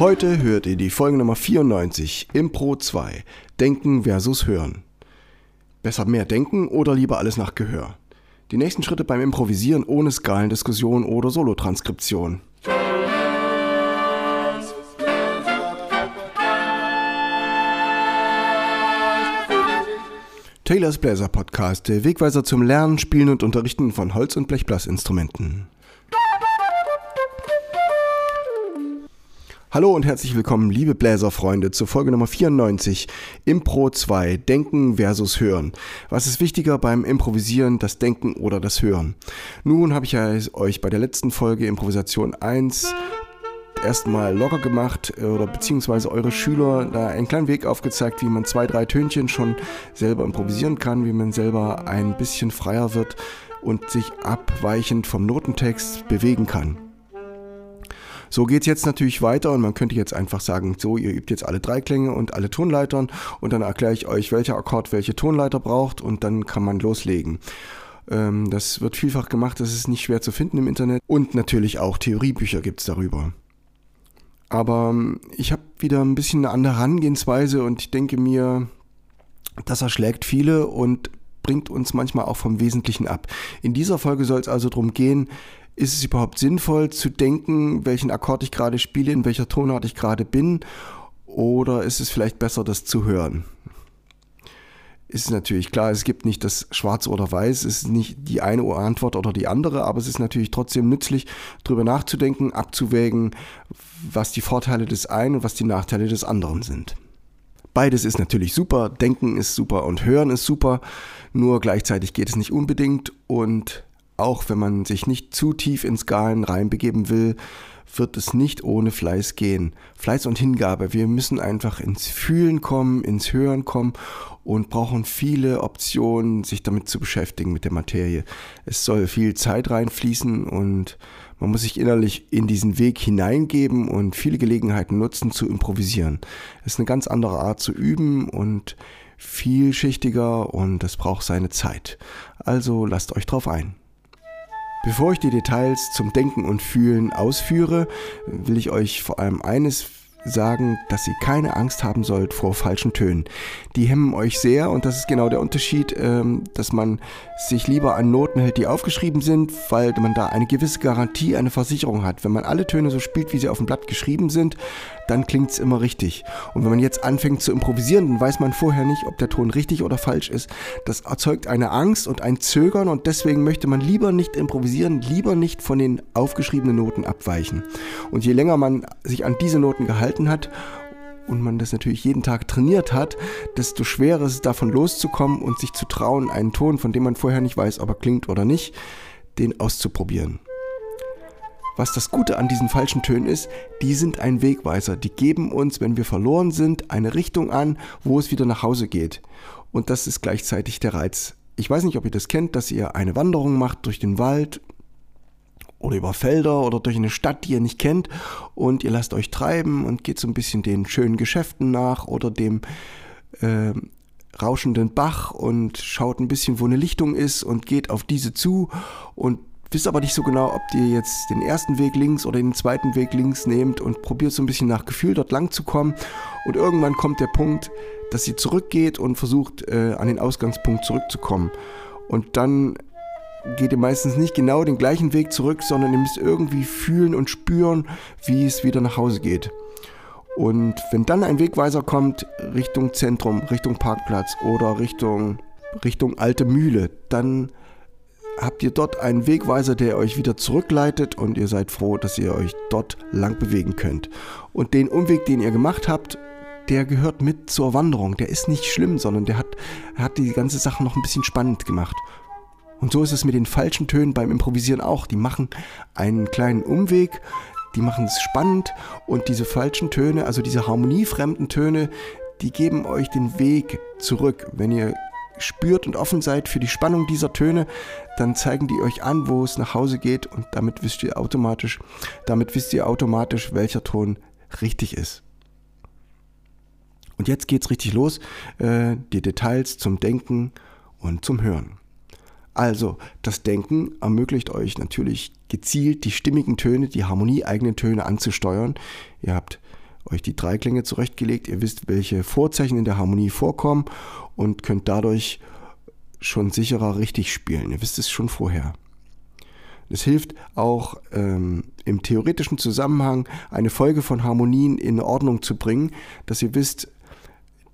Heute hört ihr die Folge Nummer 94, Impro 2, Denken versus Hören. Besser mehr denken oder lieber alles nach Gehör? Die nächsten Schritte beim Improvisieren ohne Skalendiskussion oder Solotranskription. Taylors Bläser Podcast, der Wegweiser zum Lernen, Spielen und Unterrichten von Holz- und Blechblasinstrumenten. Hallo und herzlich willkommen, liebe Bläserfreunde, zur Folge Nummer 94, Impro 2, Denken versus Hören. Was ist wichtiger beim Improvisieren, das Denken oder das Hören? Nun habe ich euch bei der letzten Folge Improvisation 1 erstmal locker gemacht äh, oder beziehungsweise eure Schüler da einen kleinen Weg aufgezeigt, wie man zwei, drei Tönchen schon selber improvisieren kann, wie man selber ein bisschen freier wird und sich abweichend vom Notentext bewegen kann. So geht es jetzt natürlich weiter und man könnte jetzt einfach sagen, so, ihr übt jetzt alle drei Klänge und alle Tonleitern und dann erkläre ich euch, welcher Akkord welche Tonleiter braucht und dann kann man loslegen. Ähm, das wird vielfach gemacht, das ist nicht schwer zu finden im Internet und natürlich auch Theoriebücher gibt es darüber. Aber ähm, ich habe wieder ein bisschen eine andere Herangehensweise und ich denke mir, das erschlägt viele und bringt uns manchmal auch vom Wesentlichen ab. In dieser Folge soll es also darum gehen, ist es überhaupt sinnvoll zu denken, welchen Akkord ich gerade spiele, in welcher Tonart ich gerade bin, oder ist es vielleicht besser, das zu hören? ist natürlich klar, es gibt nicht das Schwarz oder Weiß, es ist nicht die eine Antwort oder die andere, aber es ist natürlich trotzdem nützlich, darüber nachzudenken, abzuwägen, was die Vorteile des einen und was die Nachteile des anderen sind. Beides ist natürlich super, Denken ist super und Hören ist super, nur gleichzeitig geht es nicht unbedingt und auch wenn man sich nicht zu tief in Skalen reinbegeben will, wird es nicht ohne Fleiß gehen. Fleiß und Hingabe. Wir müssen einfach ins Fühlen kommen, ins Hören kommen und brauchen viele Optionen, sich damit zu beschäftigen mit der Materie. Es soll viel Zeit reinfließen und man muss sich innerlich in diesen Weg hineingeben und viele Gelegenheiten nutzen zu improvisieren. Es ist eine ganz andere Art zu üben und vielschichtiger und es braucht seine Zeit. Also lasst euch drauf ein. Bevor ich die Details zum Denken und Fühlen ausführe, will ich euch vor allem eines sagen, dass ihr keine Angst haben sollt vor falschen Tönen. Die hemmen euch sehr und das ist genau der Unterschied, ähm, dass man sich lieber an Noten hält, die aufgeschrieben sind, weil man da eine gewisse Garantie, eine Versicherung hat. Wenn man alle Töne so spielt, wie sie auf dem Blatt geschrieben sind, dann klingt es immer richtig. Und wenn man jetzt anfängt zu improvisieren, dann weiß man vorher nicht, ob der Ton richtig oder falsch ist. Das erzeugt eine Angst und ein Zögern und deswegen möchte man lieber nicht improvisieren, lieber nicht von den aufgeschriebenen Noten abweichen. Und je länger man sich an diese Noten gehalten hat und man das natürlich jeden Tag trainiert hat, desto schwerer ist es davon loszukommen und sich zu trauen, einen Ton, von dem man vorher nicht weiß, ob er klingt oder nicht, den auszuprobieren. Was das Gute an diesen falschen Tönen ist, die sind ein Wegweiser. Die geben uns, wenn wir verloren sind, eine Richtung an, wo es wieder nach Hause geht. Und das ist gleichzeitig der Reiz. Ich weiß nicht, ob ihr das kennt, dass ihr eine Wanderung macht durch den Wald oder über Felder oder durch eine Stadt, die ihr nicht kennt und ihr lasst euch treiben und geht so ein bisschen den schönen Geschäften nach oder dem äh, rauschenden Bach und schaut ein bisschen, wo eine Lichtung ist und geht auf diese zu und wisst aber nicht so genau, ob ihr jetzt den ersten Weg links oder den zweiten Weg links nehmt und probiert so ein bisschen nach Gefühl dort lang zu kommen. Und irgendwann kommt der Punkt, dass sie zurückgeht und versucht, äh, an den Ausgangspunkt zurückzukommen. Und dann geht ihr meistens nicht genau den gleichen Weg zurück, sondern ihr müsst irgendwie fühlen und spüren, wie es wieder nach Hause geht. Und wenn dann ein Wegweiser kommt Richtung Zentrum, Richtung Parkplatz oder Richtung, Richtung alte Mühle, dann habt ihr dort einen Wegweiser, der euch wieder zurückleitet und ihr seid froh, dass ihr euch dort lang bewegen könnt. Und den Umweg, den ihr gemacht habt, der gehört mit zur Wanderung. Der ist nicht schlimm, sondern der hat, hat die ganze Sache noch ein bisschen spannend gemacht. Und so ist es mit den falschen Tönen beim Improvisieren auch. Die machen einen kleinen Umweg, die machen es spannend und diese falschen Töne, also diese harmoniefremden Töne, die geben euch den Weg zurück. Wenn ihr spürt und offen seid für die Spannung dieser Töne, dann zeigen die euch an, wo es nach Hause geht und damit wisst ihr automatisch, damit wisst ihr automatisch, welcher Ton richtig ist. Und jetzt geht's richtig los, äh, die Details zum Denken und zum Hören. Also, das Denken ermöglicht euch natürlich gezielt die stimmigen Töne, die harmonieeigenen Töne anzusteuern. Ihr habt euch die Dreiklänge zurechtgelegt. Ihr wisst, welche Vorzeichen in der Harmonie vorkommen und könnt dadurch schon sicherer richtig spielen. Ihr wisst es schon vorher. Es hilft auch ähm, im theoretischen Zusammenhang eine Folge von Harmonien in Ordnung zu bringen, dass ihr wisst,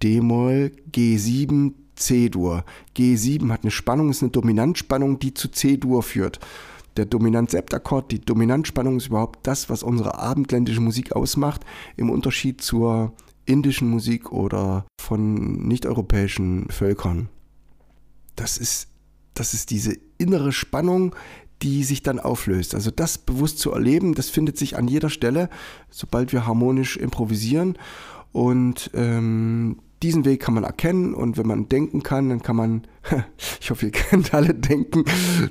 D-Moll, G7, C-Dur. G7 hat eine Spannung, ist eine Dominantspannung, die zu C-Dur führt. Der Dominant-Septakkord, die Dominantspannung ist überhaupt das, was unsere abendländische Musik ausmacht, im Unterschied zur indischen Musik oder von nicht-europäischen Völkern. Das ist, das ist diese innere Spannung, die sich dann auflöst. Also das bewusst zu erleben, das findet sich an jeder Stelle, sobald wir harmonisch improvisieren. Und ähm, diesen Weg kann man erkennen und wenn man denken kann, dann kann man, ich hoffe, ihr kennt alle denken,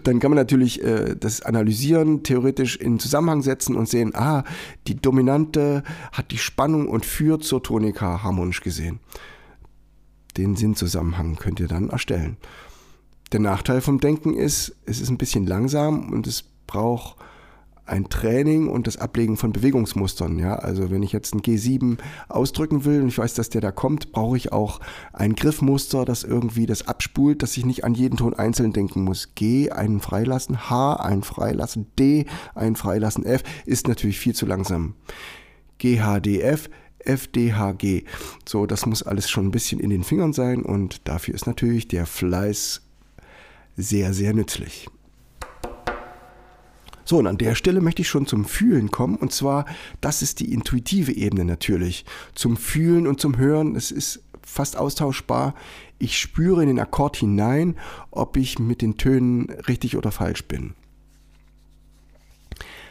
dann kann man natürlich äh, das analysieren, theoretisch in Zusammenhang setzen und sehen, ah, die Dominante hat die Spannung und führt zur Tonika harmonisch gesehen. Den Sinnzusammenhang könnt ihr dann erstellen. Der Nachteil vom Denken ist, es ist ein bisschen langsam und es braucht ein Training und das Ablegen von Bewegungsmustern. Ja, also wenn ich jetzt ein G7 ausdrücken will und ich weiß, dass der da kommt, brauche ich auch ein Griffmuster, das irgendwie das abspult, dass ich nicht an jeden Ton einzeln denken muss. G einen freilassen, H einen freilassen, D einen freilassen, F ist natürlich viel zu langsam. G, H, D, F F, D, H, G. So, das muss alles schon ein bisschen in den Fingern sein und dafür ist natürlich der Fleiß sehr, sehr nützlich. So, und an der Stelle möchte ich schon zum Fühlen kommen. Und zwar, das ist die intuitive Ebene natürlich. Zum Fühlen und zum Hören, es ist fast austauschbar. Ich spüre in den Akkord hinein, ob ich mit den Tönen richtig oder falsch bin.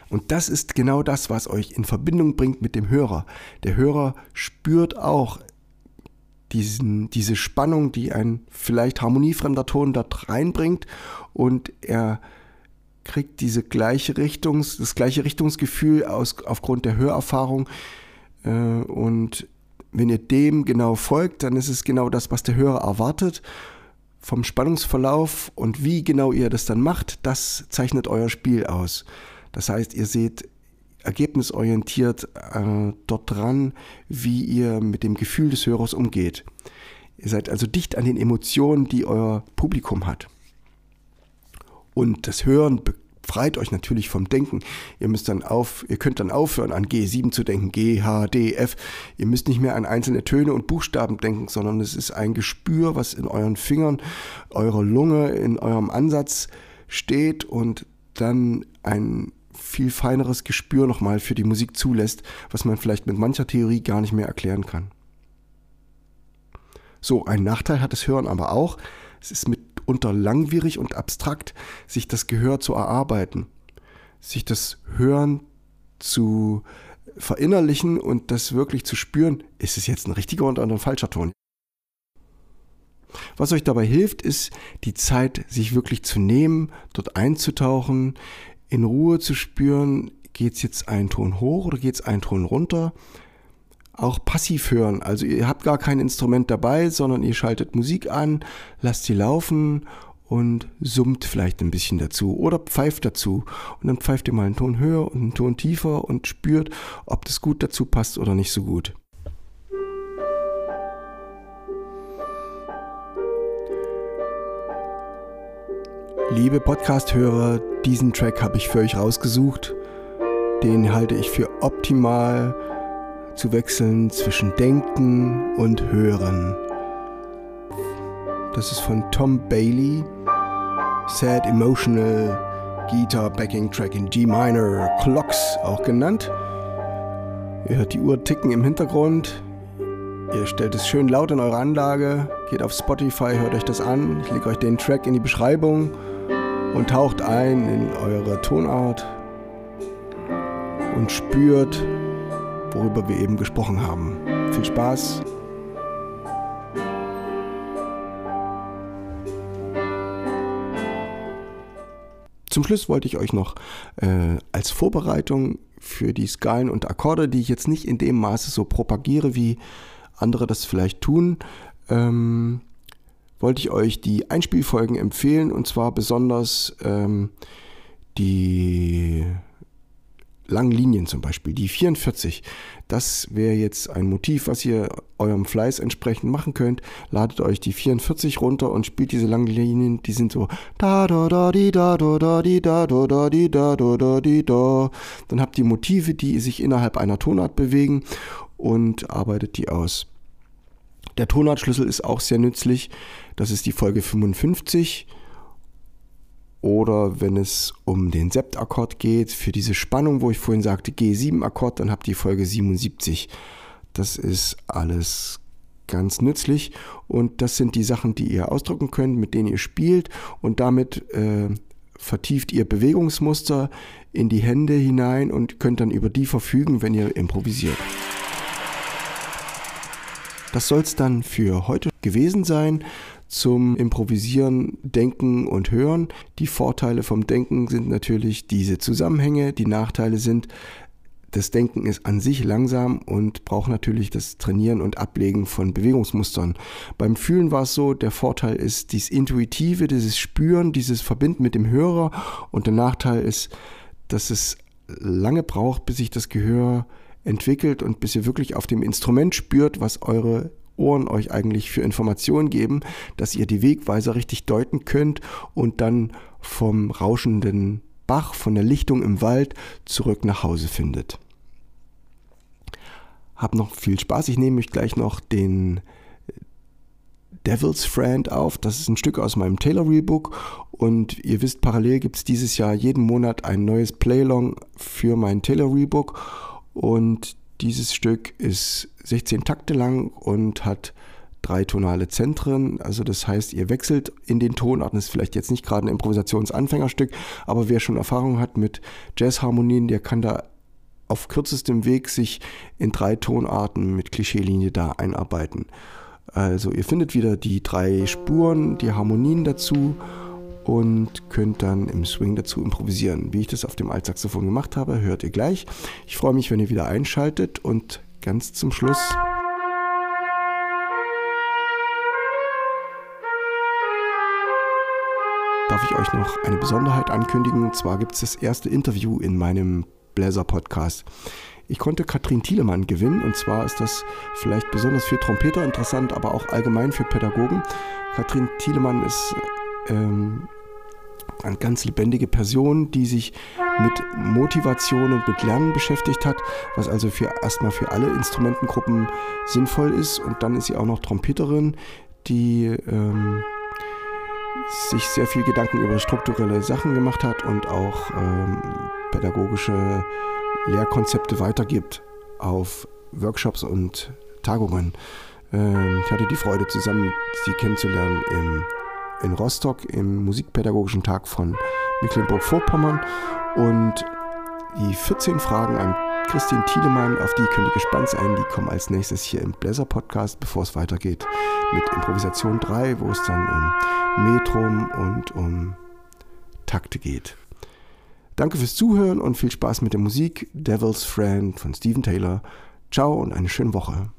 Und das ist genau das, was euch in Verbindung bringt mit dem Hörer. Der Hörer spürt auch diesen, diese Spannung, die ein vielleicht harmoniefremder Ton dort reinbringt und er kriegt diese gleiche Richtungs, das gleiche Richtungsgefühl aus, aufgrund der Hörerfahrung äh, und wenn ihr dem genau folgt, dann ist es genau das, was der Hörer erwartet. Vom Spannungsverlauf und wie genau ihr das dann macht, das zeichnet euer Spiel aus. Das heißt, ihr seht ergebnisorientiert äh, dort dran, wie ihr mit dem Gefühl des Hörers umgeht. Ihr seid also dicht an den Emotionen, die euer Publikum hat. Und das Hören befreit euch natürlich vom Denken. Ihr müsst dann auf, ihr könnt dann aufhören, an G7 zu denken, G, H, D, F. Ihr müsst nicht mehr an einzelne Töne und Buchstaben denken, sondern es ist ein Gespür, was in euren Fingern, eurer Lunge, in eurem Ansatz steht und dann ein viel feineres Gespür nochmal für die Musik zulässt, was man vielleicht mit mancher Theorie gar nicht mehr erklären kann. So, ein Nachteil hat das Hören aber auch. Es ist mitunter langwierig und abstrakt, sich das Gehör zu erarbeiten, sich das Hören zu verinnerlichen und das wirklich zu spüren, ist es jetzt ein richtiger oder ein falscher Ton. Was euch dabei hilft, ist die Zeit, sich wirklich zu nehmen, dort einzutauchen, in Ruhe zu spüren, geht es jetzt einen Ton hoch oder geht es einen Ton runter. Auch passiv hören, also ihr habt gar kein Instrument dabei, sondern ihr schaltet Musik an, lasst sie laufen und summt vielleicht ein bisschen dazu oder pfeift dazu. Und dann pfeift ihr mal einen Ton höher und einen Ton tiefer und spürt, ob das gut dazu passt oder nicht so gut. Liebe Podcast-Hörer, diesen Track habe ich für euch rausgesucht. Den halte ich für optimal zu wechseln zwischen Denken und Hören. Das ist von Tom Bailey, Sad Emotional Guitar Backing Track in G Minor, Clocks auch genannt. Ihr hört die Uhr ticken im Hintergrund. Ihr stellt es schön laut in eure Anlage, geht auf Spotify, hört euch das an. Ich lege euch den Track in die Beschreibung und taucht ein in eure Tonart und spürt, worüber wir eben gesprochen haben. Viel Spaß! Zum Schluss wollte ich euch noch äh, als Vorbereitung für die Skalen und Akkorde, die ich jetzt nicht in dem Maße so propagiere, wie andere das vielleicht tun, ähm, wollte ich euch die Einspielfolgen empfehlen und zwar besonders ähm, die langen Linien zum Beispiel. Die 44, das wäre jetzt ein Motiv, was ihr eurem Fleiß entsprechend machen könnt. Ladet euch die 44 runter und spielt diese langen Linien, die sind so da da da di da da da di da da da di da da da di da. Dann habt ihr Motive, die sich innerhalb einer Tonart bewegen und arbeitet die aus. Der Tonartschlüssel ist auch sehr nützlich. Das ist die Folge 55 oder wenn es um den Septakkord geht, für diese Spannung, wo ich vorhin sagte G7-Akkord, dann habt ihr Folge 77. Das ist alles ganz nützlich und das sind die Sachen, die ihr ausdrücken könnt, mit denen ihr spielt und damit äh, vertieft ihr Bewegungsmuster in die Hände hinein und könnt dann über die verfügen, wenn ihr improvisiert. Das soll es dann für heute gewesen sein zum Improvisieren, Denken und Hören. Die Vorteile vom Denken sind natürlich diese Zusammenhänge, die Nachteile sind, das Denken ist an sich langsam und braucht natürlich das Trainieren und Ablegen von Bewegungsmustern. Beim Fühlen war es so, der Vorteil ist dieses Intuitive, dieses Spüren, dieses Verbinden mit dem Hörer und der Nachteil ist, dass es lange braucht, bis sich das Gehör entwickelt und bis ihr wirklich auf dem Instrument spürt, was eure Ohren euch eigentlich für Informationen geben, dass ihr die Wegweiser richtig deuten könnt und dann vom rauschenden Bach, von der Lichtung im Wald zurück nach Hause findet. Hab noch viel Spaß. Ich nehme mich gleich noch den Devil's Friend auf. Das ist ein Stück aus meinem Taylor Book und ihr wisst, parallel gibt es dieses Jahr jeden Monat ein neues Playlong für mein Taylor Book und dieses Stück ist 16 Takte lang und hat drei tonale Zentren. Also das heißt, ihr wechselt in den Tonarten. Das ist vielleicht jetzt nicht gerade ein Improvisationsanfängerstück, aber wer schon Erfahrung hat mit Jazzharmonien, der kann da auf kürzestem Weg sich in drei Tonarten mit Klischeelinie da einarbeiten. Also ihr findet wieder die drei Spuren, die Harmonien dazu und könnt dann im Swing dazu improvisieren. Wie ich das auf dem Altsaxophon gemacht habe, hört ihr gleich. Ich freue mich, wenn ihr wieder einschaltet und ganz zum Schluss darf ich euch noch eine Besonderheit ankündigen. Und zwar gibt es das erste Interview in meinem Bläser-Podcast. Ich konnte Katrin Thielemann gewinnen und zwar ist das vielleicht besonders für Trompeter interessant, aber auch allgemein für Pädagogen. Katrin Thielemann ist ähm, eine ganz lebendige Person, die sich mit Motivation und mit Lernen beschäftigt hat, was also für erstmal für alle Instrumentengruppen sinnvoll ist. Und dann ist sie auch noch Trompeterin, die ähm, sich sehr viel Gedanken über strukturelle Sachen gemacht hat und auch ähm, pädagogische Lehrkonzepte weitergibt auf Workshops und Tagungen. Ähm, ich hatte die Freude, zusammen sie kennenzulernen im in Rostock im Musikpädagogischen Tag von Mecklenburg-Vorpommern. Und die 14 Fragen an Christine Thielemann, auf die könnt ihr gespannt sein. Die kommen als nächstes hier im Bläser Podcast, bevor es weitergeht mit Improvisation 3, wo es dann um Metrum und um Takte geht. Danke fürs Zuhören und viel Spaß mit der Musik. Devil's Friend von Steven Taylor. Ciao und eine schöne Woche.